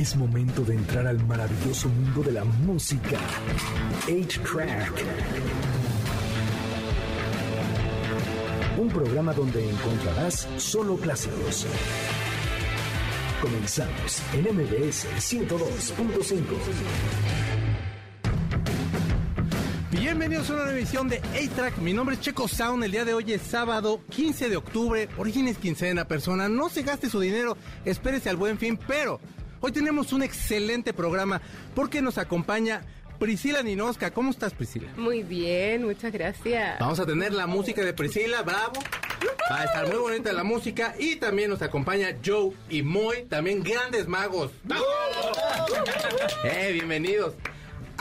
Es momento de entrar al maravilloso mundo de la música. 8-Track. Un programa donde encontrarás solo clásicos. Comenzamos en MBS 102.5. Bienvenidos a una nueva edición de A-Track. Mi nombre es Checo Sound. El día de hoy es sábado 15 de octubre. Orígenes quincena, persona. No se gaste su dinero. Espérese al buen fin. Pero hoy tenemos un excelente programa porque nos acompaña Priscila Ninoska. ¿Cómo estás, Priscila? Muy bien, muchas gracias. Vamos a tener la música de Priscila. Bravo. Va a estar muy bonita la música. Y también nos acompaña Joe y Moy. También grandes magos. Eh, bienvenidos.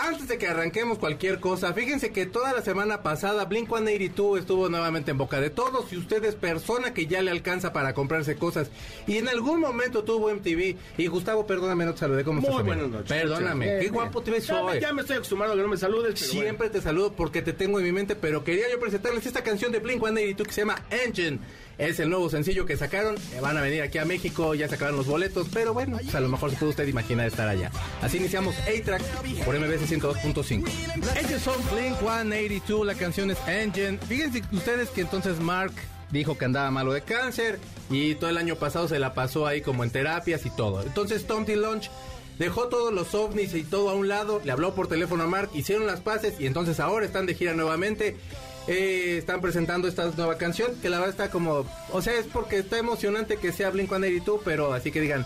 Antes de que arranquemos cualquier cosa, fíjense que toda la semana pasada Blink 182 estuvo nuevamente en boca de todos y usted es persona que ya le alcanza para comprarse cosas y en algún momento tuvo MTV y Gustavo, perdóname, no te saludé, ¿cómo Muy buenas noches. Perdóname, Bien, qué bien. guapo te ves Ya, hoy. ya me estoy acostumbrado a que no me saludes. pero Siempre te saludo porque te tengo en mi mente, pero quería yo presentarles esta canción de Blink 182 que se llama Engine. Es el nuevo sencillo que sacaron. Eh, Van a venir aquí a México, ya sacaron los boletos, pero bueno, pues a lo mejor se puede usted imaginar estar allá. Así iniciamos A-Track por MBC 102.5. Ellos son Blink 182, la canción es Engine. Fíjense ustedes que entonces Mark dijo que andaba malo de cáncer y todo el año pasado se la pasó ahí como en terapias y todo. Entonces Tom T. Lunch Dejó todos los ovnis y todo a un lado, le habló por teléfono a Mark, hicieron las paces y entonces ahora están de gira nuevamente. Eh, están presentando esta nueva canción que la verdad está como, o sea, es porque está emocionante que sea Blink 182, pero así que digan,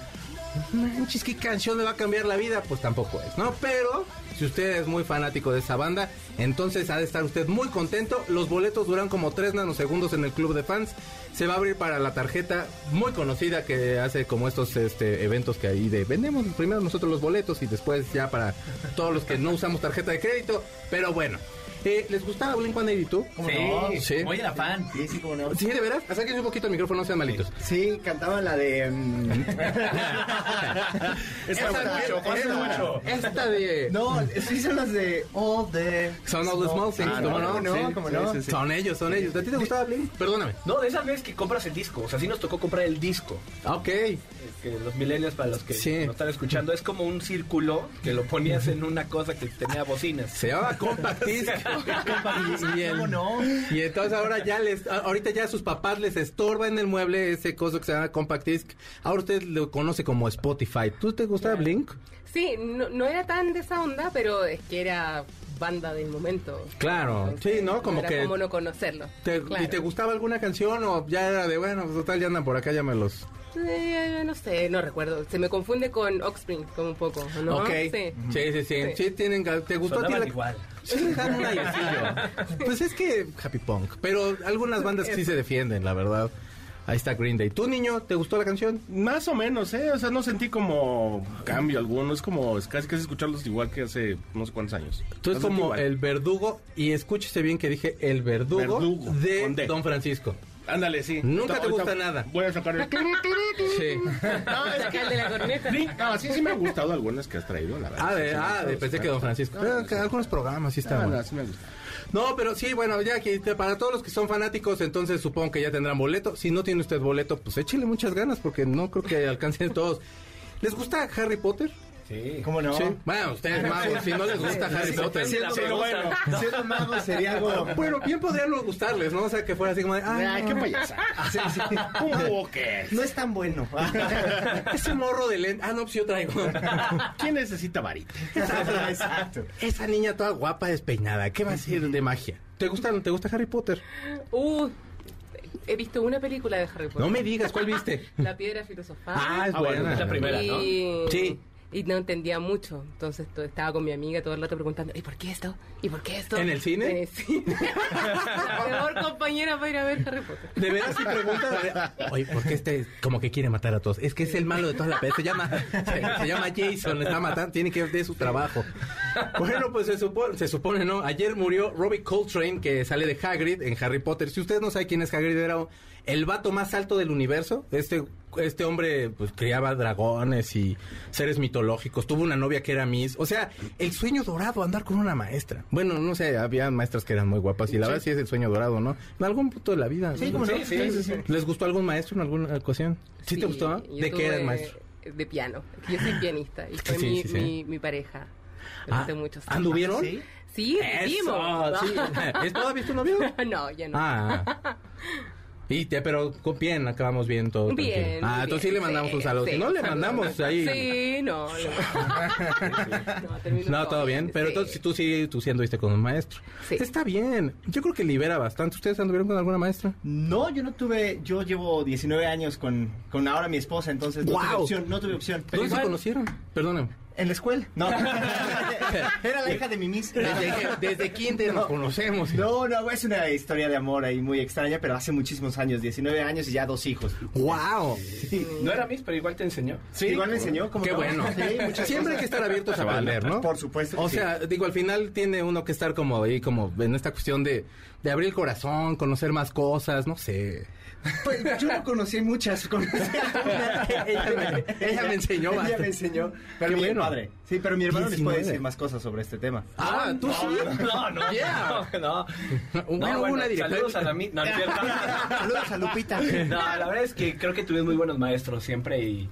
manches, ¿qué canción le va a cambiar la vida? Pues tampoco es, ¿no? Pero si usted es muy fanático de esa banda, entonces ha de estar usted muy contento. Los boletos duran como 3 nanosegundos en el club de fans. Se va a abrir para la tarjeta muy conocida que hace como estos este, eventos que ahí de vendemos primero nosotros los boletos y después ya para todos los que no usamos tarjeta de crédito. Pero bueno, eh, ¿les gustaba Blink 182? ¿Cómo Sí, no? Sí. Muy era fan. Sí, sí, cómo no. Sí, de veras. Sáquense un poquito el micrófono, no sean malitos. Sí, cantaban la de... mm, Esa mucho, pasa esta- mucho. esta de... no, sí son las de All the... Son all the small things, Ah, ¿cómo no, no? no, Sí, cómo sí, no. sí, sí. Son ellos, son ellos. ¿A ti te gustaba Blink? Perdóname. No, de esa vez que compras el disco. O sea, sí nos tocó comprar el disco. Ah, Ok. Que los millennials, para los que Sí. no están escuchando, es como un círculo que lo ponías en una cosa que tenía bocinas. Se llama Compact Disc. y, y el- ¿Cómo no? y entonces ahora ya les, ahorita ya sus papás les estorba en el mueble ese coso que se llama Compact Disc. Ahora usted lo conoce como Spotify. ¿Tú te gustaba Blink? Sí, no, no era tan de esa onda, pero es que era banda del momento. Claro, sí, ¿no? Como era que- como no conocerlo. ¿Te- Claro. ¿Y te gustaba alguna canción o ya era de, bueno, pues total, ya andan por acá, ya me los... Eh, no sé, no recuerdo. Se me confunde con Oxspring, como un poco, ¿no? Ok. Sí. Sí, sí, sí. Sí, Sí. tienen, ¿te gustó a ti Sonaban la- igual. Sí, un. Pues es que Happy Punk, pero algunas bandas sí se defienden, la verdad. Ahí está Green Day. ¿Tú, niño, te gustó la canción? Más o menos, ¿eh? O sea, no sentí como cambio alguno. Es como, es casi casi escucharlos igual que hace no sé cuántos años. Tú es como igual. el verdugo, y escúchese bien que dije el verdugo, Verdugo, de. Don Francisco. Ándale, sí. Nunca te gusta nada. Voy a sacar el... Sí. No, es Saca el de la corneta. Sí, no, sí, sí me han gustado algunas que has traído, la verdad. Ah, de, Sí, ah, de- pensé que Don Francisco. que algunos programas sí Ah, estaban. no, sí me han gustado. No, pero sí, bueno, ya que para todos los que son fanáticos, entonces supongo que ya tendrán boleto. Si no tiene usted boleto, pues échele muchas ganas porque no creo que alcancen todos. ¿Les gusta Harry Potter? Sí. ¿Cómo no? Sí. Bueno, ustedes magos, si no les gusta Harry Potter. Sí, la Pero bueno, siendo mago sería algo... Bueno, bien podrían no gustarles, ¿no? O sea, que fuera así como de, ay, Ay, no, qué payasa. Sí, sí. Un. No es tan bueno. ese morro de lente. Ah, no, pues yo traigo. ¿Quién necesita varita? Exacto. Esa niña toda guapa, despeinada. ¿Qué va a ser de magia? ¿Te gusta, ¿Te gusta Harry Potter? Uh, he visto una película de Harry Potter. No me digas, ¿cuál viste? La piedra filosofal. Ah, es Ah, bueno, buena. es la primera, ¿no? y... Sí. Y no entendía mucho. Entonces to- estaba con mi amiga todo el rato preguntando, ¿y por qué esto? ¿Y por qué esto? ¿En el cine? En el cine. La mejor compañera para ir a ver Harry Potter. De veras si pregunta, oye, ¿por qué este como que quiere matar a todos? Es que es el malo de toda la película. Se llama, se, se llama Jason, le está matando, tiene que ver su trabajo. Bueno, pues se supone, se supone, ¿no? Ayer murió Robbie Coltrane, que sale de Hagrid en Harry Potter. Si usted no sabe quién es Hagrid, era el vato más alto del universo. Este, este hombre, pues, criaba dragones y seres mitológicos. Tuvo una novia que era Miss. O sea, el sueño dorado, andar con una maestra. Bueno, no sé, había maestras que eran muy guapas y la verdad sí es el sueño dorado, ¿no? En algún punto de la vida. Sí, ¿no? como no. Sí, sí, sí, sí. ¿Les gustó algún maestro en alguna ocasión? ¿Sí, te gustó? ¿De qué era el maestro? de piano. Yo soy pianista y fue Sí, mi, sí, sí. Mi, mi pareja Ah, durante muchos años. ¿Anduvieron? ¿Sí? Sí, vivimos. sí. ¿Es todavía tu novio? no, ya no. Ah. Y te, pero con bien, acabamos bien todo. Bien, tranquilo. Ah, entonces sí le mandamos sí, un saludo. sí, si no, le saludos. mandamos ahí. Sí, no. No, todo bien. Pero sí. entonces tú sí, tú sí anduviste con un maestro. Sí. Está bien. Yo creo que libera bastante. ¿Ustedes anduvieron con alguna maestra? No, yo no tuve, yo llevo 19 años con, con ahora mi esposa, entonces no tuve ¡Guau! opción, no tuve opción. Pero ¿Dónde se conocieron? Perdóname. En la escuela. No. Era la hija de mi miss. Desde, desde kinder nos conocemos. No, no, es una historia de amor ahí muy extraña, pero hace muchísimos años, 19 años y ya dos hijos. ¡Wow! No era Miss, pero igual te enseñó. Sí, igual me enseñó cómo Qué no. bueno. Sí, Siempre hay que estar abiertos a aprender, ¿no? Por supuesto que O sí. sea, digo, al final tiene uno que estar como ahí, como en esta cuestión de, de abrir el corazón, conocer más cosas, no sé. Pues yo no conocí muchas, conocí algunas. Ella me- ella me enseñó Ella bastante. me enseñó. Pero Qué mi bueno. padre. Sí, pero mi hermano les puede 19. decir más cosas sobre este tema. Ah, tú sí. No, no, Yeah. no, no. Bueno, No, una directora. Saludos a la mi- No, no. Saludos a Lupita. No, la verdad es que creo que tuvimos muy buenos maestros siempre y,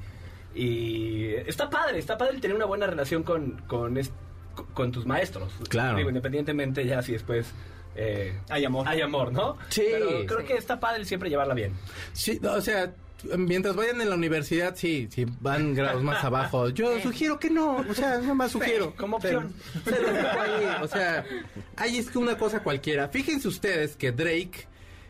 y está padre, está padre tener una buena relación con, con, tus maestros. Claro. Digo, independientemente ya si después eh, Hay amor. hay amor, ¿no? Sí. Pero creo Sí. que está padre siempre llevarla bien. Sí, no, o sea, mientras vayan en la universidad, sí, sí, van grados más abajo. Yo sugiero que no, o sea, no más sugiero. como opción. Pero- se lo dejo ahí, o sea, ahí es que una cosa cualquiera. Fíjense ustedes que Drake,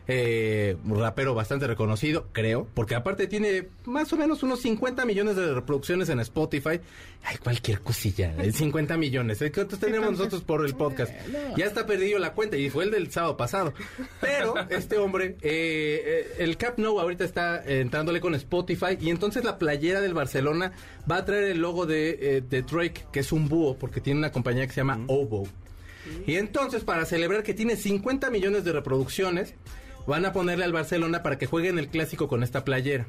eh, rapero bastante reconocido, creo, porque aparte tiene más o menos unos 50 millones de reproducciones en Spotify. Ay, cualquier cosilla, eh, 50 millones. ¿eh? ¿Cuántos tenemos nosotros por el podcast? Ya está perdido la cuenta y fue el del sábado pasado. Pero este hombre, eh, eh, el Cap No ahorita está eh, entrándole con Spotify y entonces la playera del Barcelona va a traer el logo de, eh, de Drake, que es un búho, porque tiene una compañía que se llama Oboe. Y entonces, para celebrar que tiene 50 millones de reproducciones, van a ponerle al Barcelona para que juegue en el clásico con esta playera.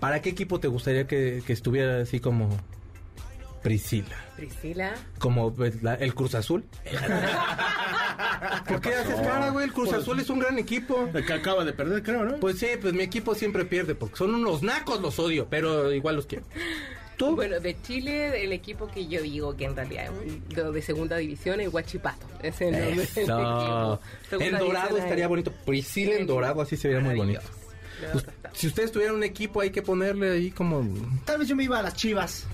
¿Para qué equipo te gustaría que, que estuviera así como Priscila? Priscila. Como pues, la- el Cruz Azul. ¿Por qué haces cara, güey? El Cruz Azul es un gran equipo. El que acaba de perder, creo, ¿no? Pues sí, pues mi equipo siempre pierde, porque son unos nacos, los odio, pero igual los quiero. ¿Tú? Bueno, de Chile, el equipo que yo digo que en realidad es un- de, de segunda división es Huachipato. Ese es el nombre del equipo. En dorado estaría es- bonito. Priscila en dorado, así se vería muy bonito. Pues, si ustedes tuvieran un equipo, hay que ponerle ahí como. Tal vez yo me iba a las chivas.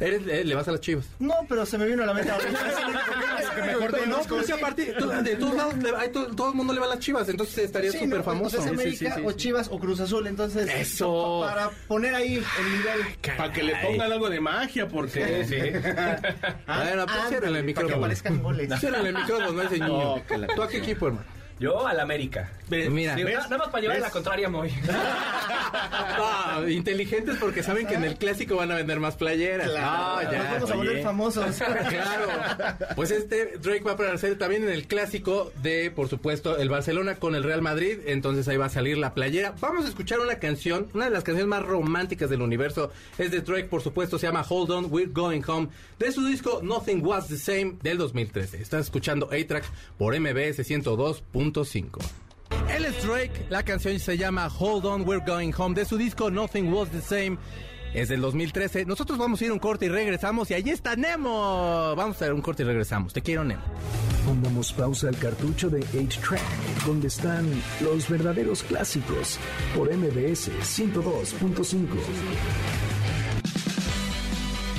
Eres, eh, le vas a las chivas. No, pero se me vino a la mente ahora. Que mejor de no, pero si aparte, tú- de todos lados, le- hay to- todo el mundo le va a las chivas, entonces estaría Sí, súper no, famoso. o sea, es Sí, sí, América sí, o sí. Chivas o Cruz Azul, entonces Eso. pa- para poner ahí el nivel. Para que le pongan algo de magia, porque... Sí, sí. Bueno, pues Ah, el para que micrófono. aparezcan goles. Ciérrale el micrófono, no ese niño. Oh, ¿Tú a qué equipo, hermano? Yo al América. Mira. Digo, nada nada más para llevar ¿Ves? la contraria muy. Ah, inteligentes porque saben que en el clásico van a vender más playeras. Ah, Nos ya. vamos a volver oye. famosos. Claro. Pues este Drake va a aparecer también en el clásico de, por supuesto, el Barcelona con el Real Madrid. Entonces ahí va a salir la playera. Vamos a escuchar una canción, una de las canciones más románticas del universo. Es de Drake, por supuesto, se llama Hold On, We're Going Home. De su disco Nothing Was the Same del 2013. Estás escuchando A-Track por MBS 102.5. Él es Drake, la canción se llama Hold On, We're Going Home, de su disco Nothing Was the Same. Es del 2013. Nosotros vamos a ir a un corte y regresamos. Y allí está Nemo. Vamos a ir a un corte y regresamos. Te quiero, Nemo. Pongamos pausa al cartucho de 8-Track, donde están los verdaderos clásicos, por MBS 102.5.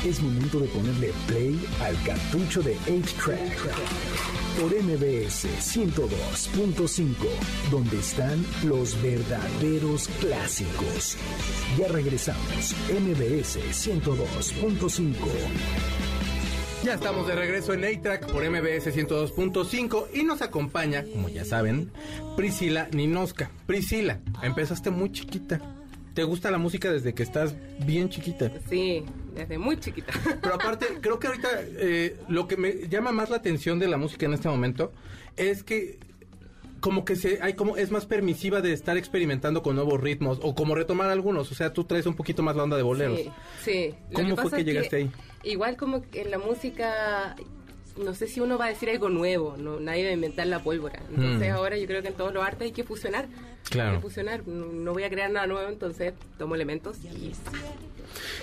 Es momento de ponerle play al cartucho de 8-Track, por MBS 102.5, donde están los verdaderos clásicos. Ya regresamos, MBS 102.5. Ya estamos de regreso en A-Track por MBS 102.5 y nos acompaña, como ya saben, Priscila Ninoska. Priscila, empezaste muy chiquita. ¿Te gusta la música desde que estás bien chiquita? Sí, desde muy chiquita. Pero aparte, creo que ahorita eh, lo que me llama más la atención de la música en este momento es que como que se hay como es más permisiva de estar experimentando con nuevos ritmos o como retomar algunos, o sea, tú traes un poquito más la onda de boleros. Sí, sí. ¿Cómo fue que llegaste ahí? Igual como que en la música, no sé si uno va a decir algo nuevo, no, nadie va a inventar la pólvora. Entonces Mm. ahora yo creo que en todos los artes hay que fusionar. Claro. Hay que fusionar, no, no voy a crear nada nuevo, entonces tomo elementos y...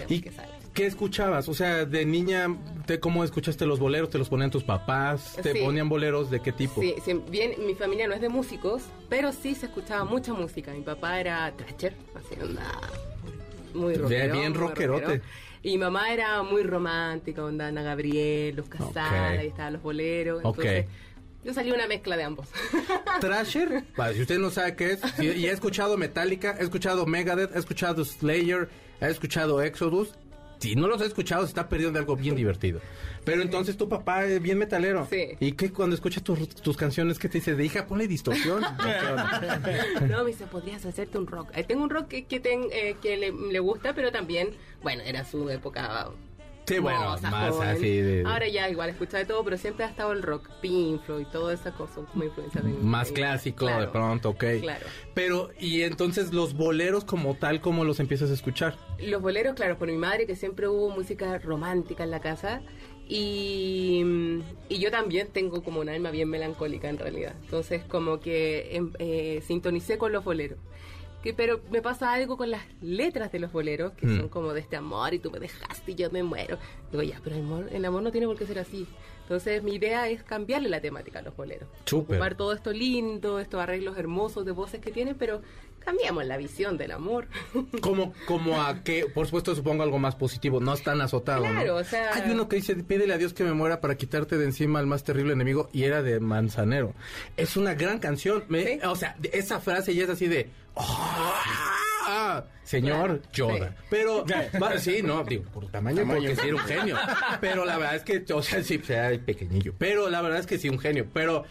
¿Y que. ¿Qué escuchabas? O sea, de niña, te, ¿cómo escuchaste los boleros? ¿Te los ponían tus papás? ¿Te Sí. ponían boleros de qué tipo? Sí, sí, bien, mi familia no es de músicos, pero sí se escuchaba mucha música. Mi papá era thrasher, así onda muy rockero. bien rockerote. rockero. Y mi mamá era muy romántica, onda Ana Gabriel, Luz Casada, Ok. y estaban los boleros. Ok. Entonces, yo salí una mezcla de ambos. Thrasher, Vale, si usted no sabe qué es, si- y he escuchado Metallica, he escuchado Megadeth, he escuchado Slayer, he escuchado Exodus. Si no los he escuchado, se está perdiendo de algo bien divertido. Pero entonces tu papá es bien metalero. Sí. ¿Y qué cuando escuchas tus, tus canciones, qué te dice? De hija, ponle distorsión. no, me dice, podrías hacerte un rock. Eh, tengo un rock que, que, ten- eh, que le, le gusta, pero también, bueno, era su época. Sí, bueno, más joven. así de- Ahora ya igual escucha de todo, pero siempre ha estado el rock, Pink Floyd, toda esa cosa como influencia de Más clásico de pronto, ok. Claro. Pero, y entonces los boleros como tal, ¿cómo los empiezas a escuchar? Los boleros, claro, por mi madre, que siempre hubo música romántica en la casa. Y, y yo también tengo como un alma bien melancólica en realidad. Entonces, como que em, eh, sintonicé con los boleros. Que, pero me pasa algo con las letras de los boleros, que Mm. son como de este amor y tú me dejaste y yo me muero. Digo, ya, pero el amor, el amor no tiene por qué ser así. Entonces, mi idea es cambiarle la temática a los boleros. Súper. Ocupar todo esto lindo, estos arreglos hermosos de voces que tienen, pero cambiamos la visión del amor. Como, como a que, por supuesto, supongo algo más positivo, no es tan azotado, ¿no? Claro, o sea- Hay uno que dice, pídele a Dios que me muera para quitarte de encima al más terrible enemigo, y era de Manzanero. Es una gran canción, me- Sí. o sea, esa frase ya es así de... "Ah, señor Claro, Yoda. sí. Pero, va- sí, no, digo, por tamaño, Tamaño. porque sí era un genio. Pero la verdad es que, o sea, sí, sea pequeñillo. Pero la verdad es que sí, un genio. Pero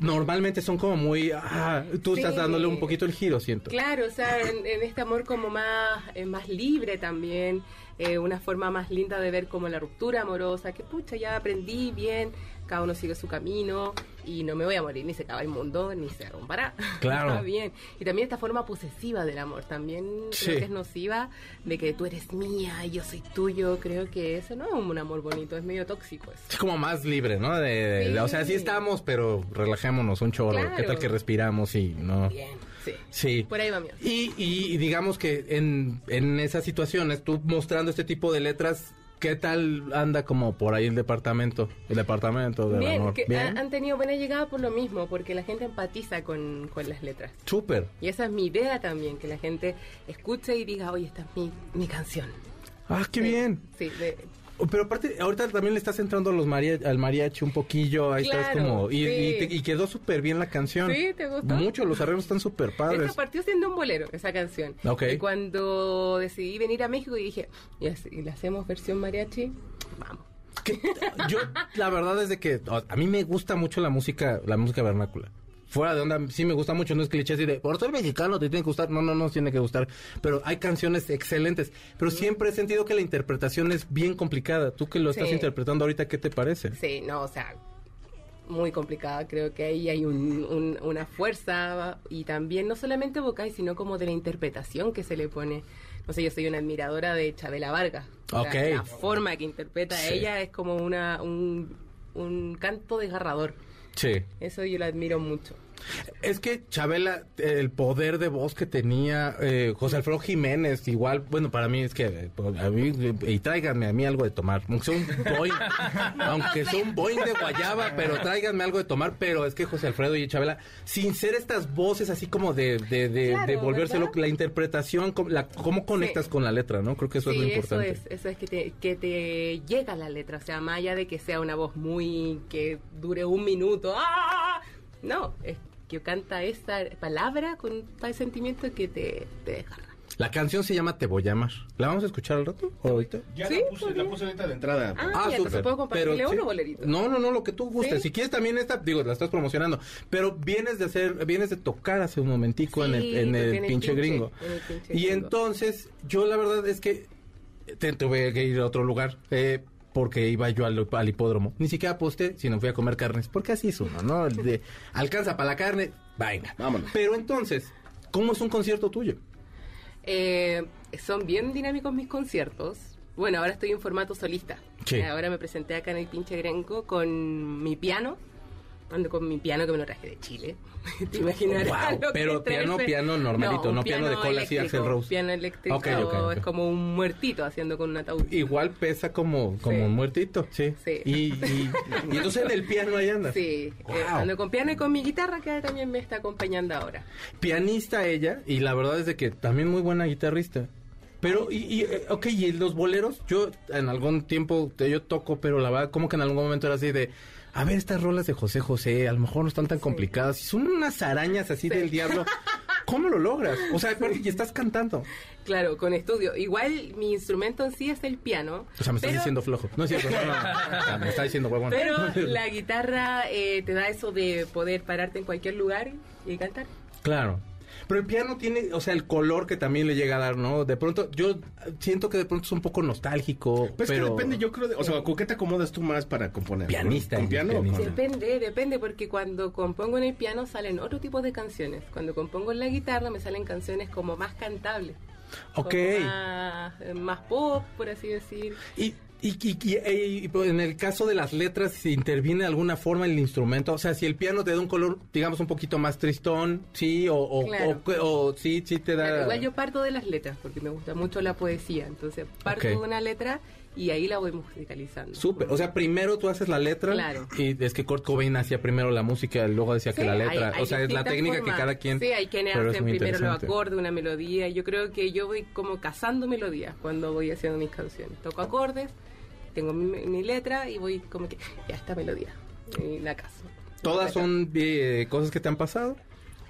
normalmente son como muy... ah, tú estás dándole un poquito el giro, siento. Claro, o sea, en, en este amor como más, eh, más libre también, eh, una forma más linda de ver como la ruptura amorosa, que pucha, ya aprendí bien, cada uno sigue su camino y no me voy a morir, ni se acaba el mundo, ni se romperá. Claro. Está bien. Y también esta forma posesiva del amor, también Sí. creo que es nociva, de que tú eres mía y yo soy tuyo, creo que eso no es un amor bonito, es medio tóxico eso. Es como más libre, ¿no? De, de- de- o sea, sí Sí. estamos, pero relajémonos un chorro. Claro. ¿Qué tal que respiramos y no? Bien, sí. Sí. Por ahí va mi Y, y digamos que en, en esas situaciones, tú mostrando este tipo de letras, ¿qué tal anda como por ahí el departamento? El departamento del Bien, amor. que Bien. ha- han tenido buena llegada por lo mismo, porque la gente empatiza con, con las letras. Súper. Y esa es mi idea también, que la gente escuche y diga, oye, esta es mi, mi canción. Ah, qué Sí, bien. Sí, de- Pero aparte, ahorita también le estás entrando a los maria- al mariachi un poquillo, ahí estás Claro, como... Y, sí. y te- y quedó súper bien la canción. ¿Sí? ¿Te gustó? Mucho, los arreglos están súper padres. partió siendo un bolero, esa canción. Ok. Y cuando decidí venir a México y dije, ¿y, así- y le hacemos versión mariachi? Vamos. que yo la verdad es de que a mí me gusta mucho la música la música vernácula fuera de onda sí me gusta mucho no es cliché así de por ser mexicano te tiene que gustar no no no tiene que gustar pero hay canciones excelentes pero siempre he sentido que la interpretación es bien complicada tú que lo estás interpretando ahorita qué te parece Sí, no, o sea, muy complicada. Creo que ahí hay un- un- una fuerza y también no solamente vocal, sino como de la interpretación que se le pone. No sé, yo soy una admiradora de Chabela Vargas. O sea, Ok. la forma que interpreta Sí. ella es como una, un, un canto desgarrador. Sí Eso yo lo admiro mucho. Es que Chabela, el poder de voz que tenía eh, José Alfredo Jiménez, igual, bueno, para mí es que eh, a mí, y tráiganme a mí algo de tomar, aunque sea un boing, aunque sea un boing de guayaba, pero tráiganme algo de tomar, pero es que José Alfredo y Chabela, sin ser estas voces así como de, de, de, Claro, de volvérselo, ¿verdad? la interpretación, la, cómo conectas Sí. con la letra, ¿no? Creo que eso es lo importante. eso es, eso es que te, que te llega la letra, o sea, más allá de que sea una voz muy, que dure un minuto, ¡ah! no, es que canta esa palabra con tal sentimiento que te, te desgarra. La canción se llama Te voy a amar. ¿La vamos a escuchar al rato? ¿O ahorita? Ya Sí, la, puse, pues la puse ahorita de entrada. Ah, ya, entonces súper. puedo compartirle uno sí. bolerito. No, no, no, lo que tú gustes. ¿Sí? Si quieres también esta, digo, la estás promocionando. Pero vienes de hacer, vienes de tocar hace un momentico en el, en pinche pinche, gringo. en el pinche Y gringo. entonces, yo la verdad es que te, tuve que ir a otro lugar. eh, porque iba yo al, al hipódromo. Ni siquiera aposté, sino fui a comer carnes. Porque así es uno, ¿no? De, alcanza para la carne, venga. Vámonos. Pero entonces, ¿cómo es un concierto tuyo? Eh, son bien dinámicos mis conciertos. Bueno, ahora estoy en formato solista. Sí. Ahora me presenté acá en el pinche gringo con mi piano ando con mi piano que me lo traje de Chile. Te imaginarás. Wow, pero piano, piano normalito, no piano de cola así, Axl Rose. Piano eléctrico es como un muertito haciendo con un ataúd. Igual pesa como, como Sí. un muertito, sí. Sí. Y, y, y entonces en el piano ahí anda. Sí, Wow. eh, ando con piano y con mi guitarra que también me está acompañando ahora. Pianista ella, y la verdad es de que también muy buena guitarrista. Pero, y, y, eh, ok, y los boleros, yo en algún tiempo yo toco, pero la verdad, como que en algún momento era así de, a ver, estas rolas de José José, a lo mejor no están tan complicadas, y son unas arañas así Sí. del diablo. ¿Cómo lo logras? O sea, aparte, y estás cantando. Claro, con estudio. Igual mi instrumento en sí es el piano. O sea, me estás pero- diciendo flojo. No es cierto, no, no, no. O sea, me está diciendo huevón. Pero la guitarra eh, te da eso de poder pararte en cualquier lugar y cantar. Claro. Pero el piano tiene, o sea, el color que también le llega a dar, ¿no? De pronto, yo siento que de pronto es un poco nostálgico. Pues pero que depende, yo creo, de- o sea, ¿con qué te acomodas tú más para componer? Pianista, ¿Con piano o pianista. con- Depende, depende, porque cuando compongo en el piano salen otro tipo de canciones. Cuando compongo en la guitarra me salen canciones como más cantables. Ok. Más, más pop, por así decir. Y, y, y- y- pues, en el caso de las letras, si interviene de alguna forma el instrumento, o sea, si el piano te da un color, digamos, un poquito más tristón, sí, o, o, Claro. o- o sí, sí te da... Claro, igual yo parto de las letras, porque me gusta mucho la poesía. Entonces parto de una letra y ahí la voy musicalizando. Súper, o sea, primero tú haces la letra Claro. y es que Kurt Cobain hacía primero la música luego decía que la letra, hay o sea, es la técnica formas. que cada quien... Sí, hay quienes hacen primero los acordes, una melodía. Yo creo que yo voy como cazando melodías cuando voy haciendo mis canciones. Toco acordes, tengo mi, mi letra y voy como que, ya esta melodía. Y la caso. ¿Todas son eh, cosas que te han pasado?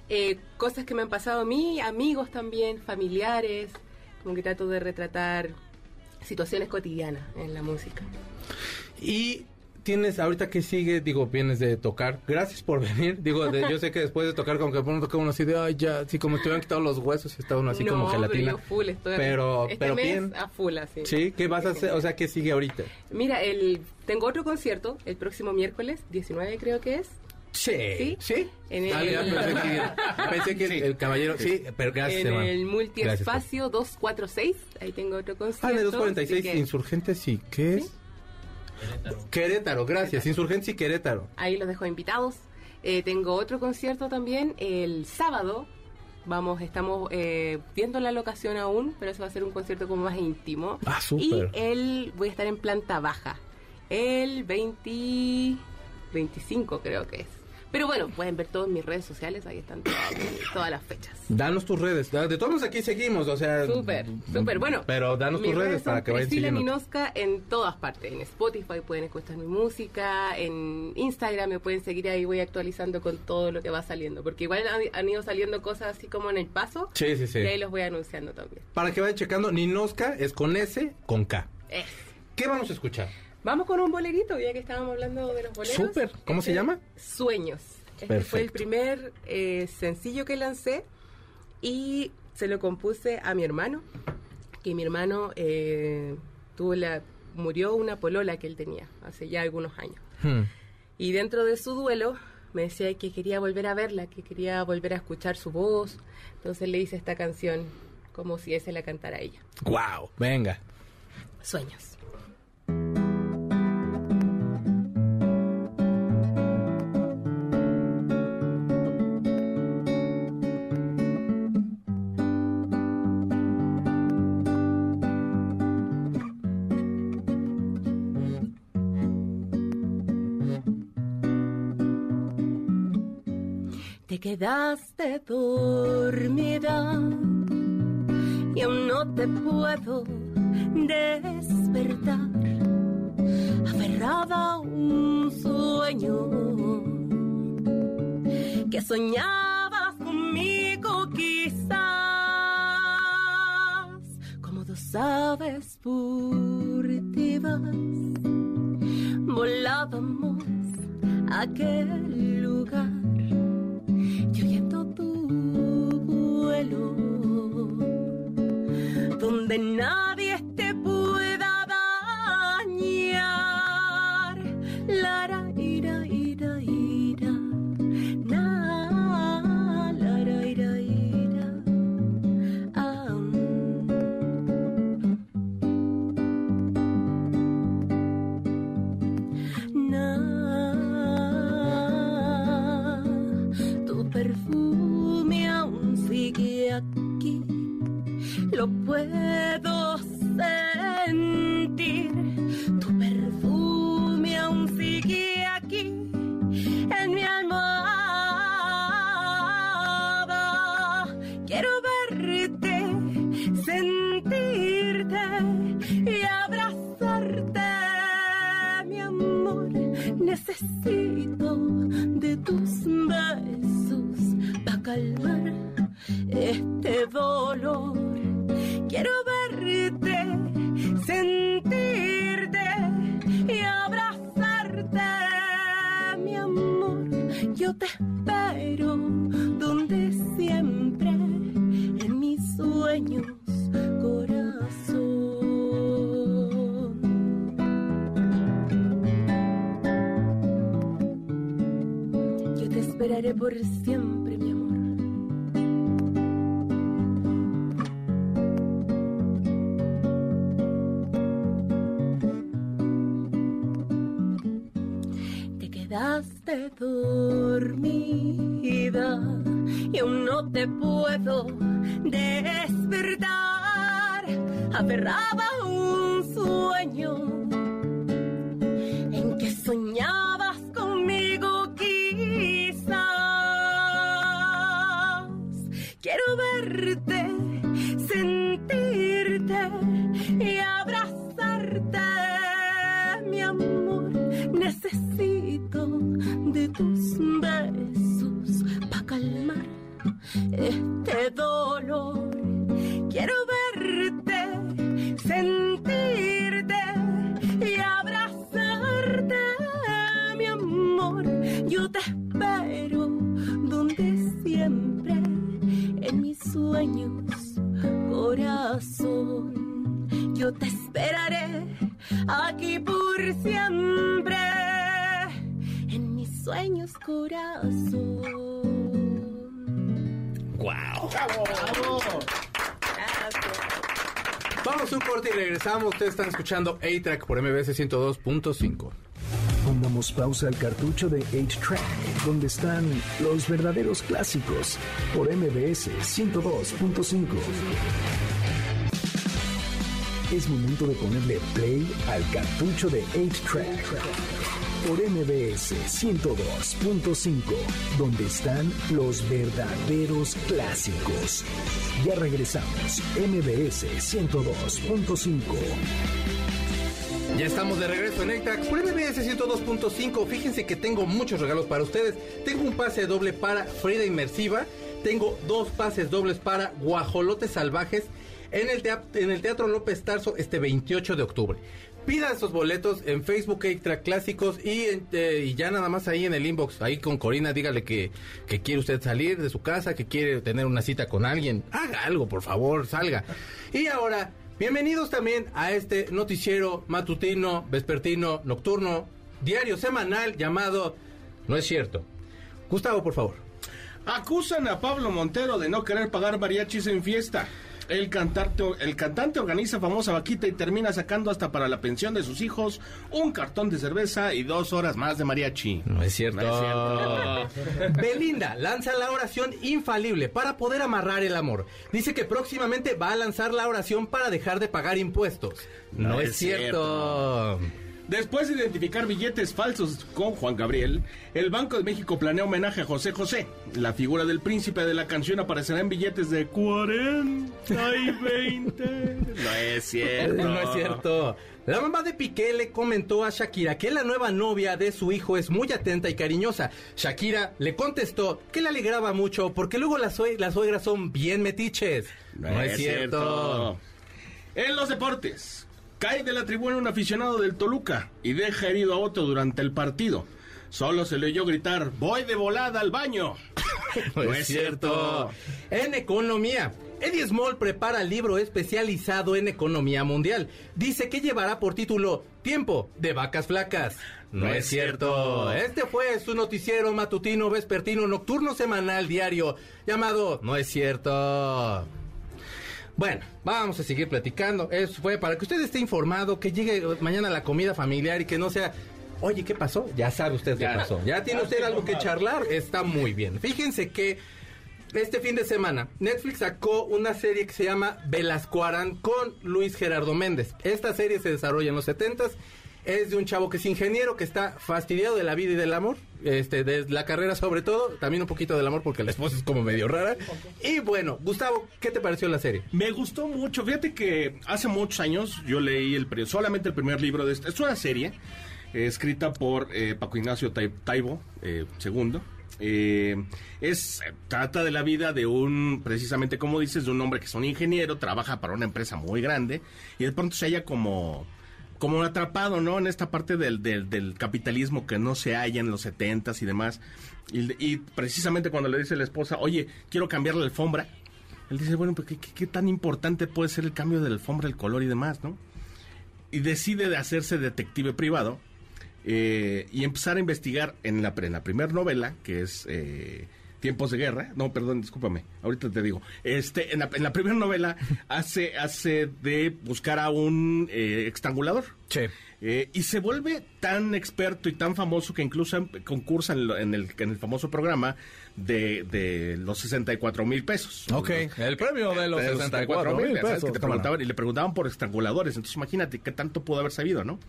Eh, cosas que me han pasado a mí, amigos también, familiares. Como que trato de retratar situaciones cotidianas en la música. Y tienes, ahorita que sigue, digo, vienes de tocar. Gracias por venir. Digo, de- yo sé que después de tocar, como que uno toca uno así de, ay, ya, así como te hubieran quitado los huesos y está uno así no, como gelatina. Pero, yo full estoy Pero- este pero mes bien. a full así. Sí, ¿qué vas a hacer? O sea, ¿qué sigue ahorita? Mira, el, tengo otro concierto el próximo miércoles, 19 creo que es. Sí. ¿Sí? ¿Sí? En el- Ah, ya, pensé que, pensé que el, el caballero, sí, pero gracias, en hermano. el multiespacio 246. Ahí tengo otro Ah, concierto. en el 246, así que Insurgentes y ¿qué es? Querétaro, gracias. Insurgentes y Querétaro. Ahí los dejo invitados. Eh, tengo otro concierto también el sábado. Vamos, estamos eh, viendo la locación aún, pero eso va a ser un concierto como más íntimo. Ah, súper. Y el, voy a estar en planta baja. El 20, 25 creo que es. Pero bueno, pueden ver todo en mis redes sociales, ahí están todas, todas las fechas. Danos tus redes. De todos aquí seguimos, o sea. Súper, súper. Bueno, Pero danos tus redes son para que vayan siguiendo. Minosca en todas partes. En Spotify pueden escuchar mi música. En Instagram me pueden seguir ahí. Voy actualizando con todo lo que va saliendo. Porque igual han, han ido saliendo cosas así como en el paso. Sí, sí, sí. Y ahí los voy anunciando también. Para que vayan checando, Ninosca es con S, con K. Es. ¿Qué vamos a escuchar? Vamos con un bolerito, ya que estábamos hablando de los boleros. Súper. ¿Cómo se Este, llama? Sueños. Este fue el Perfecto. primer eh, sencillo que lancé y se lo compuse a mi hermano, que mi hermano eh, tuvo la, murió una polola que él tenía hace ya algunos años. Hmm. Y dentro de su duelo me decía que quería volver a verla, que quería volver a escuchar su voz. Entonces le hice esta canción como si ese la cantara ella. Wow. Venga. Sueños. Quedaste dormida. Y aún no te puedo despertar, aferrada a un sueño que soñabas conmigo quizás, como dos aves furtivas, volábamos a aquel lugar tu vuelo, donde nadie te pueda dañar. Lara, ira, ira, ira, na, lara, ira, ira, am. Na, perfume lo puedo escuchando A-Track por MBS 102.5. Pongamos pausa al cartucho de 8-Track, donde están los verdaderos clásicos por MBS 102.5. Es momento de ponerle play al cartucho de 8-Track por MBS 102.5, donde están los verdaderos clásicos. Ya regresamos, MBS 102.5. Ya estamos de regreso en A-Track por MBS 102.5. Fíjense que tengo muchos regalos para ustedes. Tengo un pase doble para Frida Inmersiva. Tengo dos pases dobles para Guajolotes Salvajes en el Teatro López Tarso este 28 de octubre. Pida esos boletos en Facebook A-Track Clásicos y, en- eh, ya nada más ahí en el inbox, ahí con Corina, dígale que, que quiere usted salir de su casa, que quiere tener una cita con alguien. Haga algo, por favor, salga. Y ahora, bienvenidos también a este noticiero matutino, vespertino, nocturno, diario semanal llamado No es cierto. Gustavo, por favor. Acusan a Pablo Montero de no querer pagar mariachis en fiesta. El cantante, el cantante organiza famosa vaquita y termina sacando hasta para la pensión de sus hijos un cartón de cerveza y dos horas más de mariachi. No es cierto. No es Belinda lanza la oración infalible para poder amarrar el amor. Dice que próximamente va a lanzar la oración para dejar de pagar impuestos. No, No es, es cierto. Después de identificar billetes falsos con Juan Gabriel, el Banco de México planea homenaje a José José. La figura del príncipe de la canción aparecerá en billetes de 40 y 20. No es cierto. No es cierto. La mamá de Piqué le comentó a Shakira que la nueva novia de su hijo es muy atenta y cariñosa. Shakira le contestó que le alegraba mucho porque luego las, sue- las suegras son bien metiches. No, es cierto. En los deportes, cae de la tribuna un aficionado del Toluca y deja herido a otro durante el partido. Solo se le oyó gritar, voy de volada al baño. No, es cierto. En economía. Eddie Small prepara libro especializado en economía mundial. Dice que llevará por título Tiempo de vacas flacas. No, es cierto. Este fue su noticiero matutino, vespertino, nocturno, semanal, diario, llamado No es cierto. Bueno, vamos a seguir platicando. Eso fue para que usted esté informado, que llegue mañana la comida familiar y que no sea Oye, ¿qué pasó? Ya sabe usted qué Ya. pasó. Ya tiene usted algo que charlar. Está muy bien. Fíjense que este fin de semana Netflix sacó una serie que se llama Velascoarán con Luis Gerardo Méndez. Esta serie se desarrolla en los 70s. Es de un chavo que es ingeniero, que está fastidiado de la vida y del amor, este, de la carrera sobre todo, también un poquito del amor porque la esposa es como medio rara. Y bueno, Gustavo, ¿qué te pareció la serie? Me gustó mucho. Fíjate que hace muchos años yo leí el solamente el primer libro de esta. Es una serie eh, escrita por eh, Paco Ignacio Tai- Taibo eh. Eh, es trata de la vida de un precisamente como dices de un hombre que es un ingeniero trabaja para una empresa muy grande y de pronto se halla como como atrapado, ¿no? En esta parte del, del, capitalismo que no se halla en los setentas y demás. Y, precisamente cuando le dice la esposa, oye, quiero cambiar la alfombra, él dice, bueno, pues ¿qué, tan importante puede ser el cambio de la alfombra, el color y demás, ¿no? Y decide de hacerse detective privado eh, y empezar a investigar en la, en la primera novela, que es eh, Tiempos de Guerra. No, perdón, discúlpame, ahorita te digo. Este, en la, en la primera novela hace, hace de buscar a un eh, estrangulador. Sí. Eh, y se vuelve tan experto y tan famoso que incluso concursa en, lo- en el, en el famoso programa de, de los 64 mil pesos. Ok, el premio de los De 64 mil pesos. Que y le preguntaban por estranguladores. Entonces imagínate qué tanto pudo haber sabido, ¿no?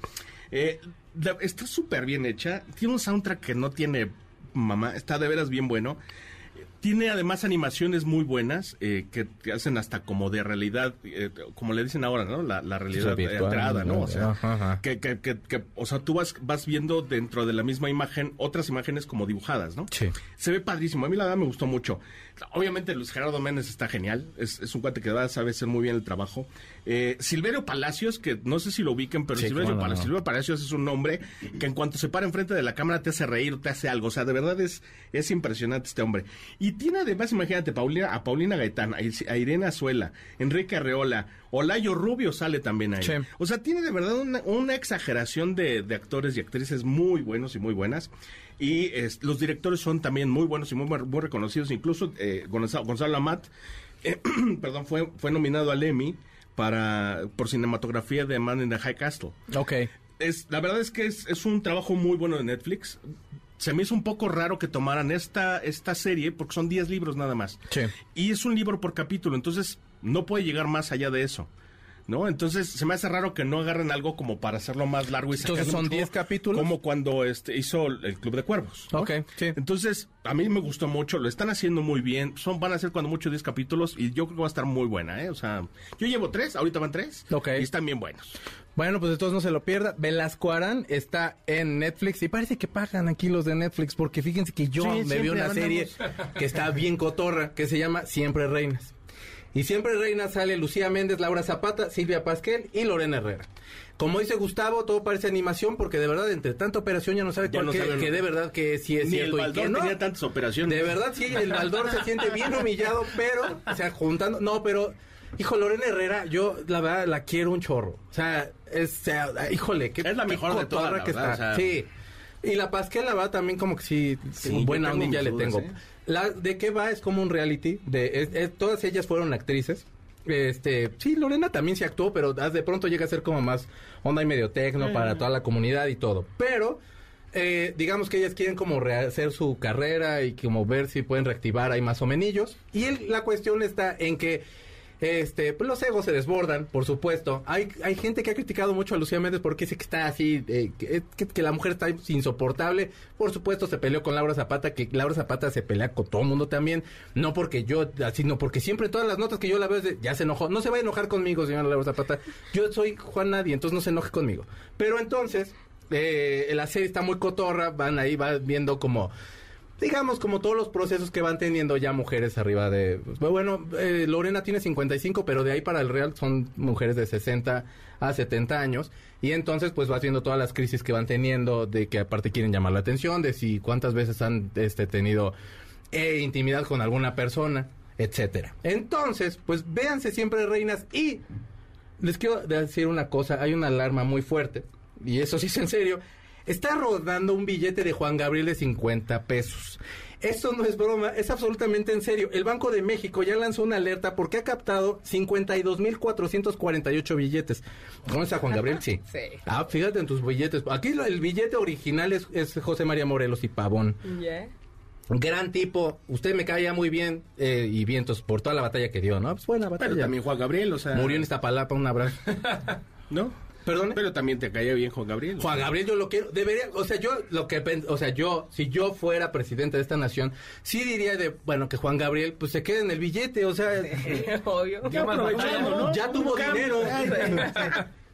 Eh, está súper bien hecha. Tiene un soundtrack que no tiene mamá. Está de veras bien bueno. Tiene además animaciones muy buenas eh, que, que hacen hasta como de realidad, eh, como le dicen ahora, ¿no? La, la realidad alterada, ¿no? O sea, ajá, ajá. que, que, que, que, o sea, tú vas, vas viendo dentro de la misma imagen otras imágenes como dibujadas, ¿no? Sí. Se ve padrísimo. A mí la verdad me gustó mucho. Obviamente Luis Gerardo Méndez está genial. Es, es un cuate que verdad sabe hacer muy bien el trabajo. Eh, Silverio Palacios, que no sé si lo ubiquen, pero Sí, Silverio, Palacios, no. Silverio Palacios es un hombre que en cuanto se para enfrente de la cámara te hace reír, te hace algo. O sea, de verdad es, es impresionante este hombre. Y tiene además, imagínate, Paulina, a Paulina Gaitán, a Irene Azuela, Enrique Arreola, Olayo Rubio sale también ahí. Sí. O sea, tiene de verdad una, una exageración de, de actores y actrices muy buenos y muy buenas. Y los directores son también muy buenos y muy, muy reconocidos. Incluso eh, Gonzalo, Gonzalo Amat, eh, perdón, fue, fue nominado al Emmy para, por cinematografía de Man in the High Castle. Ok. Es, la verdad es que es, es un trabajo muy bueno de Netflix. Se me hizo un poco raro que tomaran esta, esta serie porque son 10 libros nada más. Sí. Y es un libro por capítulo, entonces no puede llegar más allá de eso. ¿No? Entonces se me hace raro que no agarren algo como para hacerlo más largo y Entonces, ¿son mucho, 10 capítulos? Como cuando este hizo el Club de Cuervos. ¿no? Ok, sí. Entonces, a mí me gustó mucho, lo están haciendo muy bien. Son, van a ser cuando mucho 10 capítulos y yo creo que va a estar muy buena, ¿eh? O sea, yo llevo tres, ahorita van tres. Ok. Y están bien buenos. Bueno, pues entonces no se lo pierda. Velasco Arán está en Netflix y parece que pagan aquí los de Netflix porque fíjense que yo Sí, me vi una andamos. serie que está bien cotorra que se llama Siempre Reinas. Y Siempre Reinas sale Lucía Méndez, Laura Zapata, Silvia Pasquel y Lorena Herrera. Como dice Gustavo, todo parece animación porque de verdad entre tanta operación ya no sabe Ya cuál no sabe que de verdad que sí es Ni el cierto y que no. tenía tantas operaciones. De verdad, sí, el Baldor se siente bien humillado, pero, o sea, juntando, no, pero, hijo, Lorena Herrera, yo la verdad la quiero un chorro. O sea, es, sea, híjole, qué Es la mejor de todas, que verdad, está. o sea. Sí. Y la Pasquel, la verdad, también como que sí, Sí, buena ondilla le tengo. ¿eh? La, ¿De qué va? Es como un reality. De, es- es- todas ellas fueron actrices. Este, sí, Lorena también se actuó, pero de pronto llega a ser como más onda y medio tecno para toda la comunidad y todo. Pero, eh, digamos que ellas quieren como rehacer su carrera y como ver si pueden reactivar ahí más o menos. Y el- la cuestión está en que este, pues los egos se desbordan, por supuesto. Hay, hay gente que ha criticado mucho a Lucía Méndez porque dice que está así, eh, que, que- la mujer está insoportable. Por supuesto, se peleó con Laura Zapata, que Laura Zapata se pelea con todo el mundo también. No porque yo, sino porque siempre todas las notas que yo la veo ya se enojó. No se va a enojar conmigo, señora Laura Zapata. Yo soy Juan Nadie, entonces no se enoje conmigo. Pero entonces, eh, la serie está muy cotorra, van ahí, va viendo como digamos, como todos los procesos que van teniendo ya mujeres arriba de... pues, bueno, eh, Lorena tiene 55, pero de ahí para el Real son mujeres de 60 a 70 años. Y entonces, pues vas viendo todas las crisis que van teniendo, de que aparte quieren llamar la atención, de si cuántas veces han este, tenido eh, intimidad con alguna persona, etcétera. Entonces, pues véanse siempre reinas y les quiero decir una cosa, hay una alarma muy fuerte, y eso sí es en serio. Está rodando un billete de Juan Gabriel de 50 pesos. Esto no es broma, es absolutamente en serio. El Banco de México ya lanzó una alerta porque ha captado 52.448 billetes. ¿Conoces a Juan Gabriel? Sí. Sí. Ah, fíjate en tus billetes. Aquí el billete original es, es José María Morelos y Pavón. Ya. Gran tipo. Usted me caía muy bien eh, y vientos por toda la batalla que dio, ¿no? Pues buena batalla. Pero también Juan Gabriel, o sea... Murió en Iztapalapa, un abrazo. ¿No? Perdón. Pero también te caía bien Juan Gabriel. Juan Gabriel yo lo quiero, debería, o sea, yo lo que, o sea, yo, si yo fuera presidente de esta nación, sí diría de, bueno, que Juan Gabriel, pues se quede en el billete, o sea, Obvio. Ya ¿no? tuvo dinero.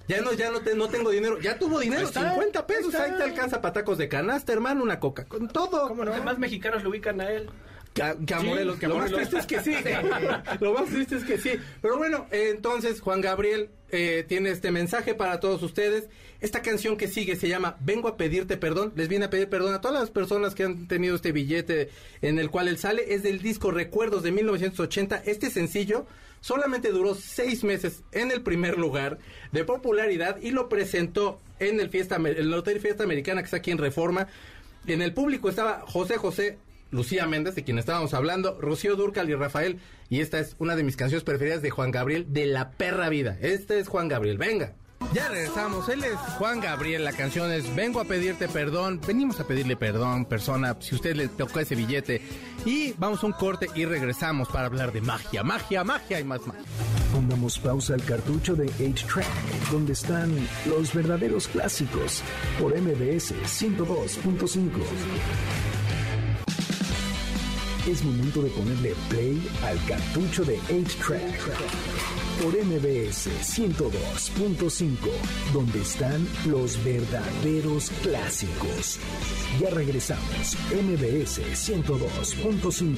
Ya no, ya no, te- no tengo dinero, ya tuvo dinero, está, 50 pesos, ahí te alcanza patacos de canasta, hermano, una coca, con todo. Los demás mexicanos lo ubican a él. Que, a- que a Sí, Morelos. que a lo más triste es que sí. lo más triste es que sí. Pero bueno, eh, entonces Juan Gabriel eh, tiene este mensaje para todos ustedes. Esta canción que sigue se llama Vengo a pedirte perdón. Les viene a pedir perdón a todas las personas que han tenido este billete en el cual él sale. Es del disco Recuerdos de 1980. Este sencillo solamente duró seis meses en el primer lugar de popularidad y lo presentó en el fiesta, el Hotel Fiesta Americana que está aquí en Reforma. En el público estaba José José, Lucía Méndez, de quien estábamos hablando, Rocío Durcal y Rafael. Y esta es una de mis canciones preferidas de Juan Gabriel, de la perra vida. Este es Juan Gabriel, venga. Ya regresamos, él es Juan Gabriel, la canción es Vengo a pedirte perdón, venimos a pedirle perdón, persona, si usted le tocó ese billete. Y vamos a un corte y regresamos para hablar de magia, magia, magia y más magia. Pongamos pausa al cartucho de 8-Track, donde están los verdaderos clásicos, por MBS 102.5. Es momento de ponerle play al cartucho de 8-Track, por MBS 102.5, donde están los verdaderos clásicos. Ya regresamos, MBS 102.5.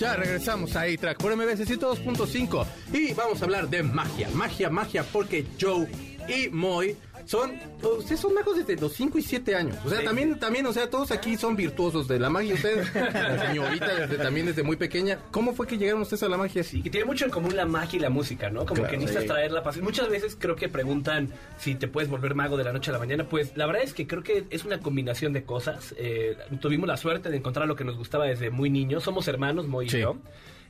Ya regresamos a A-Track por MBS 102.5 y vamos a hablar de magia, magia, magia, porque Joe y Moy son, ustedes son magos desde los 5 y 7 años. O sea, también, también, o sea, todos aquí son virtuosos de la magia. Ustedes, la señorita, desde, también desde muy pequeña. ¿Cómo fue que llegaron ustedes a la magia así? Y tiene mucho en común la magia y la música, ¿no? Como Claro, que necesitas sí. traer la pasión. Muchas veces creo que preguntan si te puedes volver mago de la noche a la mañana. Pues la verdad es que creo que es una combinación de cosas. Eh, tuvimos la suerte de encontrar lo que nos gustaba desde muy niños. Somos hermanos, Moy y Sí. yo.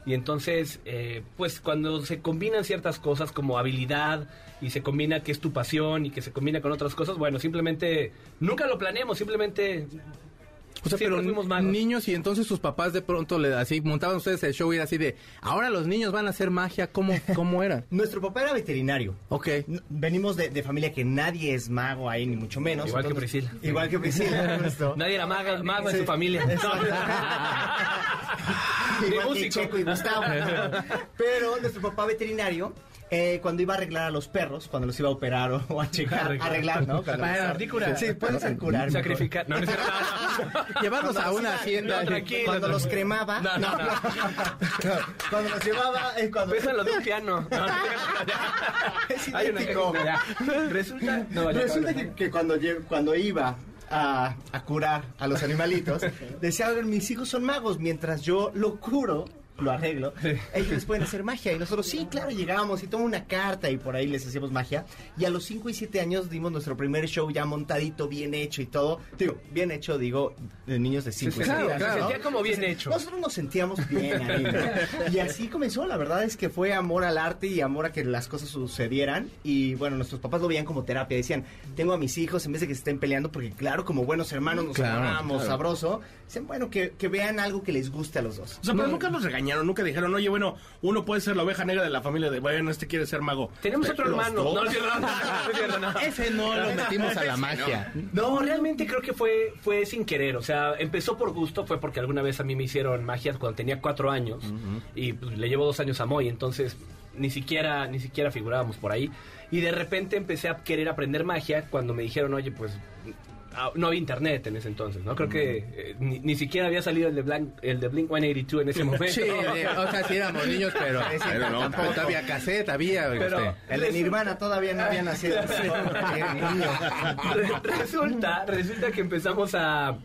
Y entonces, eh, pues cuando se combinan ciertas cosas como habilidad y se combina que es tu pasión y que se combina con otras cosas, bueno, simplemente nunca lo planeamos, simplemente... O sea, siempre pero fuimos magos. niños y entonces sus papás de pronto le así montaban ustedes el show y era así de, ahora los niños van a hacer magia, ¿cómo, cómo era? Nuestro papá era veterinario. Ok. Venimos de, de familia que nadie es mago ahí, ni mucho menos. Igual que Priscila. Igual que Priscila. Nadie era maga- mago en su familia. Igual que músico. Checo y Gustavo. Pero nuestro papá veterinario, eh, cuando iba a arreglar a los perros, cuando los iba a operar o, o a checar, Arreglar. arreglar, ¿no? Cuando Para curar. Sí, puede ser curar. Sacrificar. No, no. Llevarlos a una hacienda. No, tranquilo. Cuando los cremaba. No, no, no. Cuando los llevaba. eh, cuando... Pésalo de un piano. No, no, Es Hay una ya. Resulta. No, ya, Resulta que, que cuando, cuando iba a, a curar a los animalitos, decía, "Oigan, mis hijos son magos, mientras yo lo curo, lo arreglo, ellos pueden hacer magia. Y nosotros, sí, claro, llegábamos y toma una carta y por ahí les hacíamos magia. Y a los 5 y 7 años dimos nuestro primer show ya montadito, bien hecho y todo. Digo, bien hecho, digo, de niños de 5 y 7 Claro, años. Se sentía como bien hecho. Nosotros nos sentíamos bien ahí. ¿no? Y así comenzó, la verdad es que fue amor al arte y amor a que las cosas sucedieran. Y bueno, nuestros papás lo veían como terapia. Decían, tengo a mis hijos en vez de que se estén peleando, porque claro, como buenos hermanos nos Claro, amamos, claro. sabroso. Dicen, bueno, que, que vean algo que les guste a los dos. O sea, pero nunca regañaron, nunca dijeron, oye, bueno, uno puede ser la oveja negra de la familia de, bueno, este quiere ser mago. Tenemos otro hermano. dos. No, no, es cierto, no, no, es cierto, no. Ese no lo metimos a la magia. No, realmente creo que fue, fue sin querer. O sea, empezó por gusto, fue porque alguna vez a mí me hicieron magia cuando tenía cuatro años. Y pues, le llevo dos años a Moy, entonces ni siquiera, ni siquiera figurábamos por ahí. Y de repente empecé a querer aprender magia cuando me dijeron, oye, pues no había internet en ese entonces, ¿no? Creo que eh, ni, ni siquiera había salido el de, Blank, el de Blink 182 en ese momento. Sí, o sea, sí éramos niños, pero, Pero no, pero todavía cassette había. Pero- este. El de Nirvana todavía no había nacido. Re- resulta, resulta que empezamos a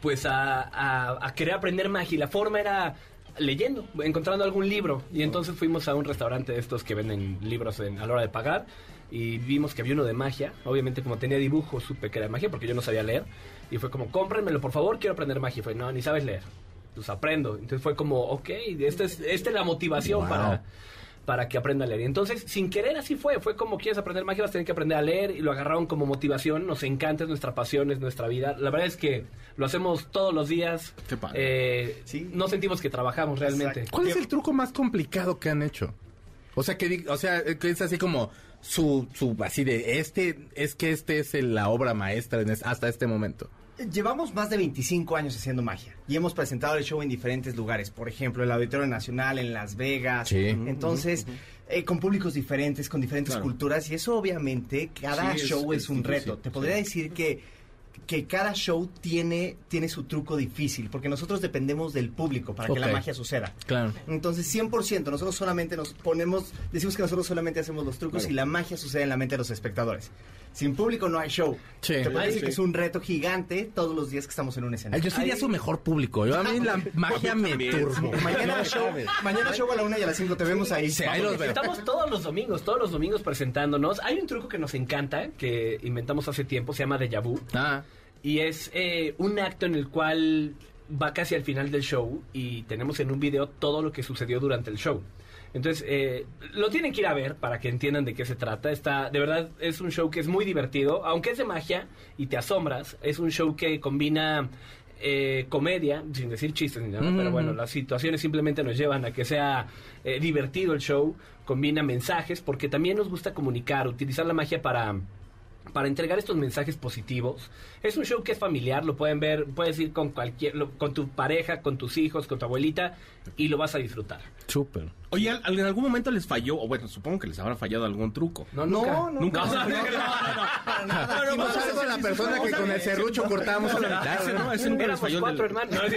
pues a, a, a querer aprender magia y la forma era leyendo, encontrando algún libro. Y entonces fuimos a un restaurante de estos que venden libros en- a la hora de pagar. Y vimos que había uno de magia. Obviamente, como tenía dibujo, supe que era magia porque yo no sabía leer. Y fue como, cómprenmelo, por favor, quiero aprender magia. Y fue, no, ni sabes leer. Pues aprendo. Entonces fue como, ok, esta es, esta es la motivación Wow. para para que aprenda a leer. Y entonces, sin querer, así fue. Fue como, quieres aprender magia, vas a tener que aprender a leer. Y lo agarraron como motivación. Nos encanta, es nuestra pasión, es nuestra vida. La verdad es que lo hacemos todos los días. Qué padre. Eh, Sí. No sentimos que trabajamos realmente. Exacto. ¿Cuál es el truco más complicado que han hecho? O sea, que, di- o sea, que es así como su, su, así de, este, es que este es el- la obra maestra en es- hasta este momento. Llevamos más de 25 años haciendo magia y hemos presentado el show en diferentes lugares, por ejemplo, el Auditorio Nacional en Las Vegas. Sí. Entonces, eh, con públicos diferentes, con diferentes Claro. culturas y eso obviamente cada Sí, es- show es, es un difícil, reto. Te podría sí. decir que que cada show tiene tiene su truco difícil porque nosotros dependemos del público para que la magia suceda. Claro. Entonces, 100%, nosotros solamente nos ponemos, decimos que nosotros solamente hacemos los trucos y la magia sucede en la mente de los espectadores. Sin público no hay show. Sí. Te puedo decir sí. que es un reto gigante todos los días que estamos en un escenario. Yo sería Ay. su mejor público. Yo a mí la magia me turbo. Mañana No show, mañana show a la una y a las 5 te vemos ahí. Sí, ahí los. Estamos todos los domingos, todos los domingos presentándonos. Hay un truco que nos encanta, que inventamos hace tiempo, se llama Deja Vu. Ah, Y es eh, un acto en el cual va casi al final del show y tenemos en un video todo lo que sucedió durante el show. Entonces, eh, lo tienen que ir a ver para que entiendan de qué se trata. Está, de verdad, es un show que es muy divertido, aunque es de magia y te asombras. Es un show que combina eh, comedia, sin decir chistes ni nada, Mm. pero bueno, las situaciones simplemente nos llevan a que sea eh, divertido el show. Combina mensajes, porque también nos gusta comunicar, utilizar la magia para para entregar estos mensajes positivos. Es un show que es familiar, lo pueden ver, puedes ir con cualquier, lo- con tu pareja, con tus hijos, con tu abuelita y lo vas a disfrutar. súper. Oye, ¿al- ¿en algún momento les falló? O bueno, supongo que les habrá fallado algún truco. No, No, nunca. no, Nunca. No, No, no, no, Para nada. No, no, la persona que con el serrucho cortábamos a la mitad, ese ¿no? no, ese nunca les falló. cuatro hermanos.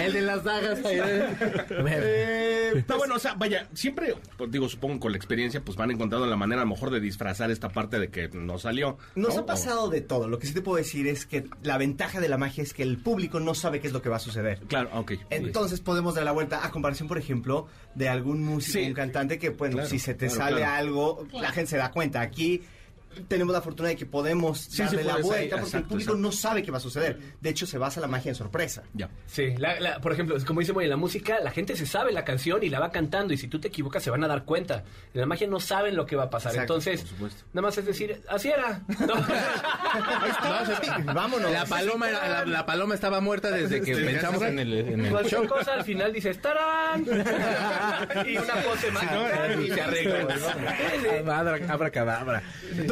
El de las dagas. Eh, Está bueno, o sea, vaya, siempre, pues, digo, supongo con la experiencia, pues van encontrando la manera a lo mejor de disfrazar esta parte de que no salió. Nos ¿no? ha pasado de todo. Lo que sí te puedo decir es que la ventaja de la magia es que el público no sabe qué es lo que va a suceder. O- Claro, ok. Entonces podemos dar la vuelta a comparación, por ejemplo, de algún músico, Sí. un cantante que, bueno, Claro, si se te claro, sale claro. algo, la gente se da cuenta. Aquí tenemos la fortuna de que podemos Sí, darle sí, la vuelta ahí, porque el público exacto. no sabe qué va a suceder. De hecho, se basa la magia en sorpresa. Ya. Sí, la- la- por ejemplo, como dice Moy, en la música la gente se sabe la canción y la va cantando y si tú te equivocas se van a dar cuenta. En la magia no saben lo que va a pasar. Exacto, Entonces, nada más es decir, así era. No, se- Vámonos. La paloma, era- la, la paloma estaba muerta desde que pensamos en el, en el Cualquier show. cosa al final dices ¡Tarán! y una pose mágica y se arregla. Abra, abracadabra.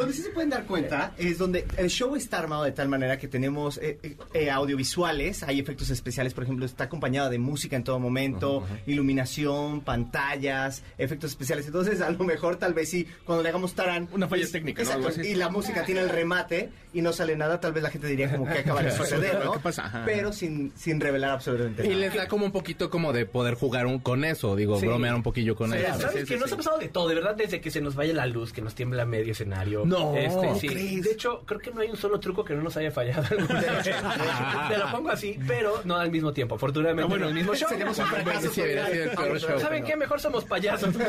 Donde sí se pueden dar cuenta es donde el show está armado de tal manera que tenemos eh, eh, eh, audiovisuales, hay efectos especiales, por ejemplo, está acompañado de música en todo momento, iluminación, pantallas, efectos especiales. Entonces, a lo mejor, tal vez sí, cuando le hagamos tarán. Una falla es- técnica, ¿no? exacto. Y la música tiene el remate y no sale nada, tal vez la gente diría como que acaba de suceder, ¿no? ¿Qué pasa? Pero sin, sin revelar absolutamente Y nada. les da como un poquito como de poder jugar un- con eso, digo, Sí. bromear un poquillo con Mira, eso. ¿Sabes Sí, que sí, nos sí. ha pasado de todo? De verdad, desde que se nos vaya la luz, que nos tiembla medio escenario. No, Este. De hecho, creo que no hay un solo truco que no nos haya fallado. Te lo pongo así, pero no al mismo tiempo. Afortunadamente, en el mismo show. Seríamos un fracaso. Sí, hubiera sido el peor show, ¿Saben qué? Mejor somos payasos.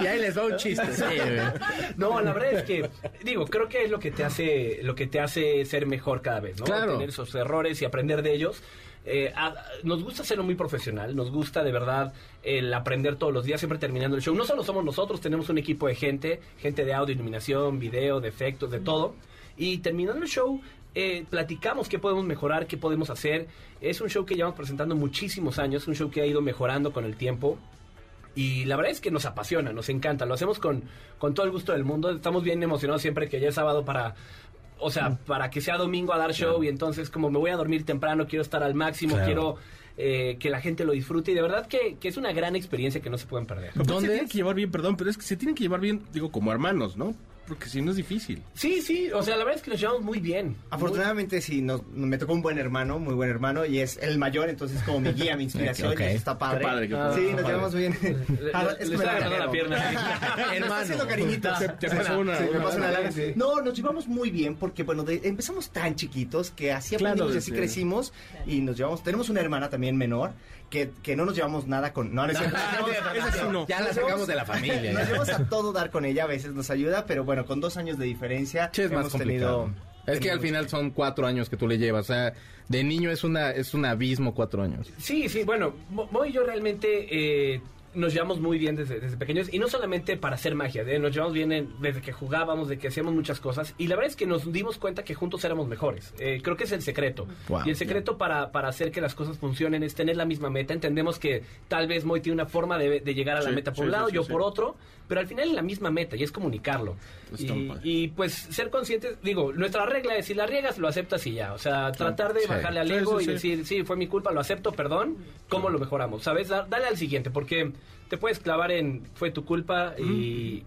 Y ahí les va un chiste. Sí. No, la verdad es que, digo, creo que es lo que te hace, lo que te hace ser mejor cada vez, ¿no? Claro. Tener esos errores y aprender de ellos. Eh, a- nos gusta hacerlo muy profesional, nos gusta de verdad el aprender todos los días, siempre terminando el show. No solo somos nosotros, tenemos un equipo de gente, gente de audio, iluminación, video, de efectos, de todo. Y terminando el show, eh, platicamos qué podemos mejorar, qué podemos hacer. Es un show que llevamos presentando muchísimos años, un show que ha ido mejorando con el tiempo. Y la verdad es que nos apasiona, nos encanta, lo hacemos con, con todo el gusto del mundo. Estamos bien emocionados siempre que ya es sábado para, o sea, para que sea domingo a dar show y entonces como me voy a dormir temprano, quiero estar al máximo, Claro. quiero eh, que la gente lo disfrute y de verdad que, que es una gran experiencia que no se pueden perder. Se ¿Dónde tienen es? que llevar bien, perdón, pero es que se tienen que llevar bien, digo, como hermanos, ¿no? Porque si no es difícil. Sí, sí, o sea, la verdad es que nos llevamos muy bien. Afortunadamente sí, nos, me tocó un buen hermano, muy buen hermano, y es el mayor, entonces como mi guía, mi inspiración, Ok. y eso está padre. Qué padre, qué padre. Sí, nos padre. llevamos bien. Le, Ah, es está la pierna. Me está haciendo cariñitos. Te- te pasó una- Sí, me una- pasó una una- larga. sí. No, nos llevamos muy bien porque, bueno, de- empezamos tan chiquitos que así Claro, aprendimos y así crecimos y nos llevamos. Tenemos una hermana también menor que, que no nos llevamos nada con. No, no no. Ya la sacamos de la familia. Nos llevamos a todo dar con ella, a veces nos ayuda, pero bueno, con dos años de diferencia Che, es más hemos complicado. tenido. Es que al final son cuatro años que tú le llevas. O sea, de niño es una es un abismo cuatro años. Sí, sí, bueno, Mo Mo y yo realmente eh, nos llevamos muy bien desde, desde pequeños y no solamente para hacer magia, ¿eh? nos llevamos bien en- desde que jugábamos, de que hacíamos muchas cosas y la verdad es que nos dimos cuenta que juntos éramos mejores. Eh, creo que es el secreto. Wow. y el secreto para, para hacer que las cosas funcionen es tener la misma meta. Entendemos que tal vez Moy tiene una forma de, de llegar a la Sí, meta por sí, un lado, sí, yo por otro, pero al final es la misma meta y es comunicarlo. Y, y, pues ser conscientes, digo, nuestra regla es si la riegas lo aceptas y ya. O sea, tratar de Sí. bajarle al ego sí, y sí. decir, sí, fue mi culpa, lo acepto, perdón, ¿cómo lo mejoramos? ¿Sabes? Da- Dale al siguiente, porque te puedes clavar en fue tu culpa y...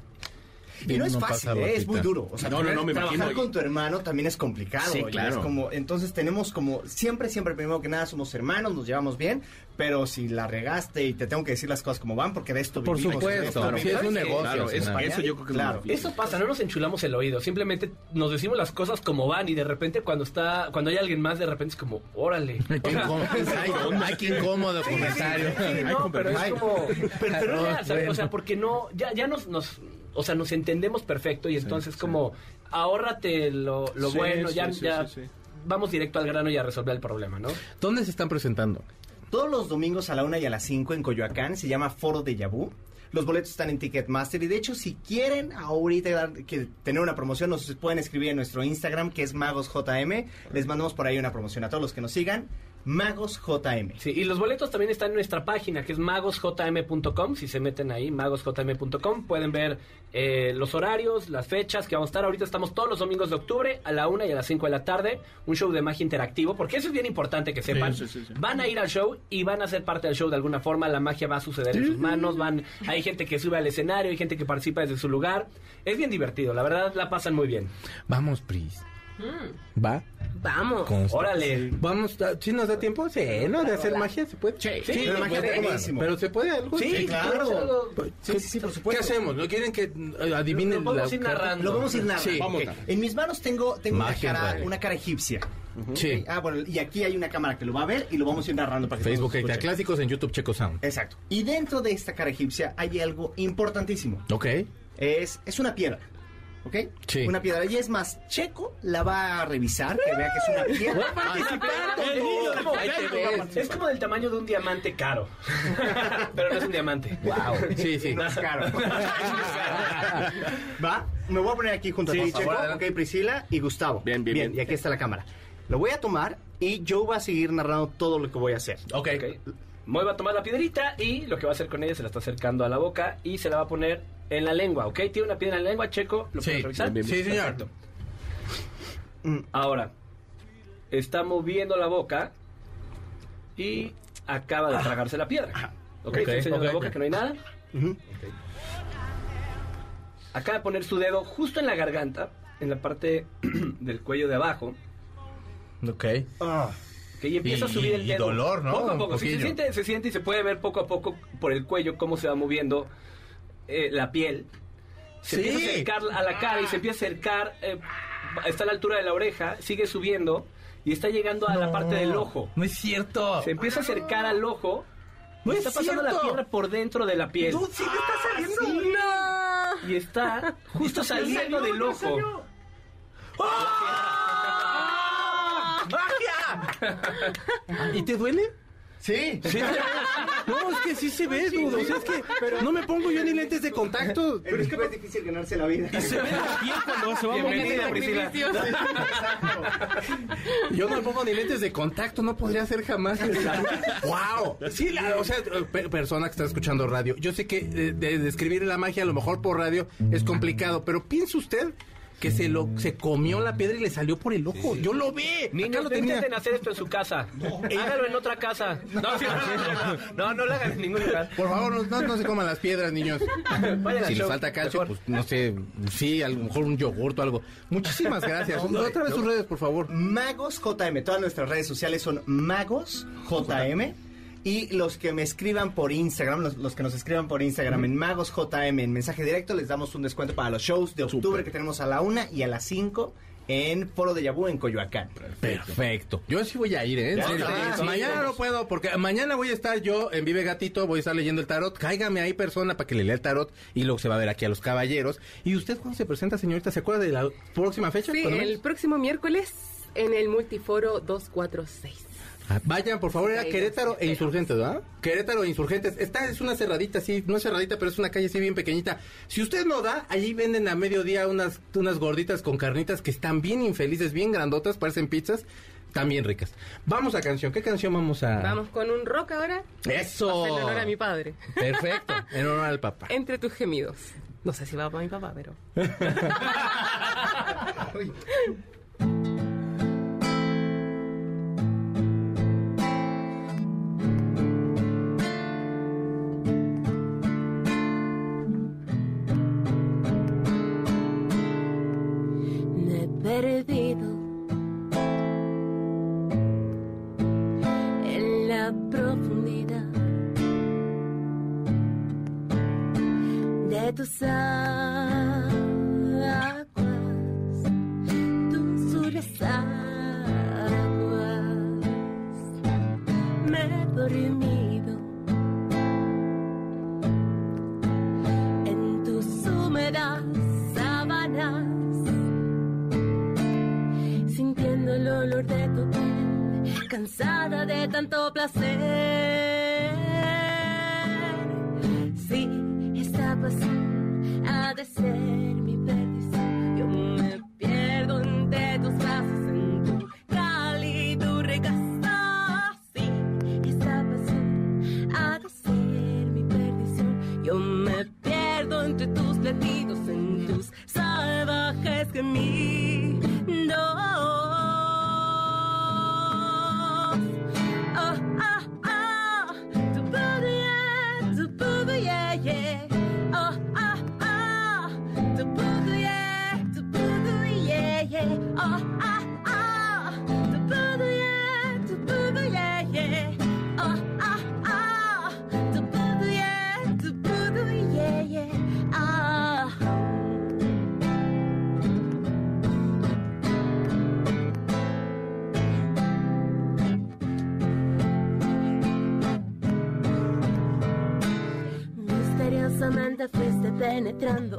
Y no es fácil, ¿eh? es muy duro. O sea, No, no, no, me trabajar imagino. con tu hermano también es complicado. Sí, es claro. como, entonces tenemos como, siempre, siempre, primero que nada, somos hermanos, nos llevamos bien, pero si la regaste y te tengo que decir las cosas como van, porque de esto Por vivimos, supuesto, vivimos. es un negocio, Claro, es- eso yo creo que Claro. Eso pasa, no nos enchulamos el oído, simplemente nos decimos las cosas como van y de repente cuando está cuando hay alguien más de repente es como, órale. Ay, qué O sea, incómodo, ay, ay, qué incómodo comentario. No, pero es como. Pero. O sea, porque no. Ya, ya nos, nos. O sea, nos entendemos perfecto y entonces, sí. como. Ahórrate lo, lo Sí, bueno, sí, ya. sí, ya sí, sí. Vamos directo al grano y a resolver el problema, ¿no? ¿Dónde se están presentando? Todos los domingos a la una y a las 5 en Coyoacán se llama Foro de Yabú. Los boletos están en Ticketmaster y de hecho si quieren ahorita dar- que tener una promoción nos pueden escribir en nuestro Instagram que es magosjm. Les mandamos por ahí una promoción a todos los que nos sigan. Magosjm. Sí, y los boletos también están en nuestra página, que es magosjm.com. Si se meten ahí, magosjm.com, pueden ver eh, los horarios, las fechas que vamos a estar. Ahorita estamos todos los domingos de octubre a la una y a las 5 de la tarde. Un show de magia interactivo, porque eso es bien importante que sepan. sí, sí, sí. Van a ir al show y van a ser parte del show de alguna forma. La magia va a suceder en sus manos. Van, hay gente que sube al escenario, hay gente que participa desde su lugar. Es bien divertido, la verdad la pasan muy bien. Vamos, Pris. ¿Va? Vamos. Consta. Órale. Vamos, a- ¿sí nos da tiempo? Sí, ¿no? De hacer magia, ¿se puede? Sí, pero magia puede, buenísimo. Pero ¿se puede algo? Sí, claro. Sí, sí, sí, por ¿Qué supuesto. hacemos? ¿No quieren que eh, adivinen Lo vamos la a ir narrando. Lo vamos a ir narrando. Sí. Vamos, Ok. narra. En mis manos tengo, tengo una, Magia cara, una cara egipcia. Sí. Ah, bueno, y aquí hay una cámara que lo va a ver y lo vamos a ir narrando para que Facebook escuchen. Clásicos en YouTube Checo Sound. Exacto. Y dentro de esta cara egipcia hay algo importantísimo. Ok. Es, es una piedra. ¿Ok? Sí. Una piedra. Y es más, Checo la va a revisar, que vea que es una piedra. De Ahí te ves. Es como del tamaño de un diamante caro. Pero no es un diamante. Wow. Sí, sí. Más caro. Va, me voy a poner aquí junto Sí, a ti, Checo, favor, ok, Priscila y Gustavo. Bien, bien, bien. Y aquí está la cámara. Lo voy a tomar y yo voy a seguir narrando todo lo que voy a hacer. Ok. Ok. Moy va a tomar la piedrita y lo que va a hacer con ella se la está acercando a la boca y se la va a poner en la lengua, ¿ok? Tiene una piedra en la lengua, Checo. ¿Lo Sí, puedes revisar? bien, bien. Sí, señor. Perfecto. Ahora, está moviendo la boca y acaba de tragarse la piedra. ¿Ok? Ok, Está enseñando ok. la boca que no hay nada. Acaba de poner su dedo justo en la garganta, en la parte del cuello de abajo. Ok. Ah, Ok, y empieza a subir el y dedo. dolor, ¿no? Poco a poco. Sí, se, siente, se siente y se puede ver poco a poco por el cuello cómo se va moviendo eh, la piel. Se Sí. empieza a acercar a la cara y se empieza a acercar. eh, está a la altura de la oreja, sigue subiendo y está llegando a la parte del ojo. No es cierto. Se empieza a acercar al ojo. No y es está pasando la piedra por dentro de la piel. Dude, sí está saliendo. Y está justo saliendo del ojo. ¡Magia! ¿Y te duele? sí. Sí. No, es que sí se ve, dude. O sea, es que no me pongo yo ni lentes de contacto. Pero es que es difícil ganarse la vida. Se ve piel cuando se va Bienvenida, moviendo. Priscila. Yo no me pongo ni lentes de contacto, no podría ser jamás. ¡Wow! Sí, la- o sea, pe- persona que está escuchando radio, yo sé que eh, de, describir la magia a lo mejor por radio es complicado, pero piensa usted que se lo se comió la piedra y le salió por el ojo. Yo lo vi. Niños, lo no tenía. intenten hacer esto en su casa. Hágalo en otra casa. No, sí, no, no, no lo hagan en ningún lugar. Por favor, no, no, no se coman las piedras, niños. Vayan si les show, falta calcio, mejor. pues no sé, sí, a lo mejor un yogurt o algo. Muchísimas gracias. Otra vez sus redes, por favor. Magos JM. Todas nuestras redes sociales son Magos JM. Y los que me escriban por Instagram, los, los que nos escriban por Instagram en Magos JM en mensaje directo, les damos un descuento para los shows de octubre que tenemos a la una y a las 5 en Foro de Yabú en Coyoacán. Perfecto. Yo sí voy a ir, ¿eh? Está, sí, mañana vamos. no puedo, porque mañana voy a estar yo en Vive Gatito, voy a estar leyendo el tarot. Cáigame ahí, persona, para que le lea el tarot y luego se va a ver aquí a los caballeros. ¿Y usted cuándo se presenta, señorita? ¿Se acuerda de la próxima fecha? Sí, ¿Cuándo el próximo miércoles en el Multiforo 246. Ah, Vayan, por favor, era Querétaro e Insurgentes, ¿verdad? Querétaro e Insurgentes. Esta es una cerradita, sí, no es cerradita, pero es una calle así bien pequeñita. Si usted no da, allí venden a mediodía unas, unas gorditas con carnitas que están bien infelices, bien grandotas, parecen pizzas, también ricas. Vamos a canción. ¿Qué canción vamos a...? Vamos con un rock ahora. ¡Eso! En honor a mi padre. Perfecto, en honor al papá. Entre tus gemidos. No sé si va para mi papá, pero. tanto placer. Penetrando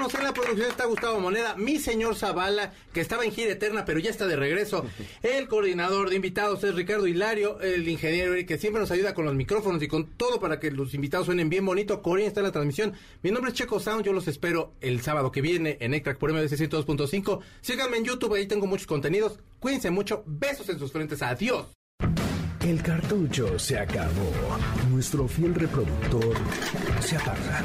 escucharnos. En la producción está Gustavo Moneda, mi señor Zavala, que estaba en gira eterna, pero ya está de regreso. El coordinador de invitados es Ricardo Hilario, el ingeniero que siempre nos ayuda con los micrófonos y con todo para que los invitados suenen bien bonito. Corín está en la transmisión. Mi nombre es Checo Sound, yo los espero el sábado que viene en Extract por MDC 102.5. Síganme en YouTube, ahí tengo muchos contenidos. Cuídense mucho, besos en sus frentes, adiós. El cartucho se acabó. Nuestro fiel reproductor se apaga.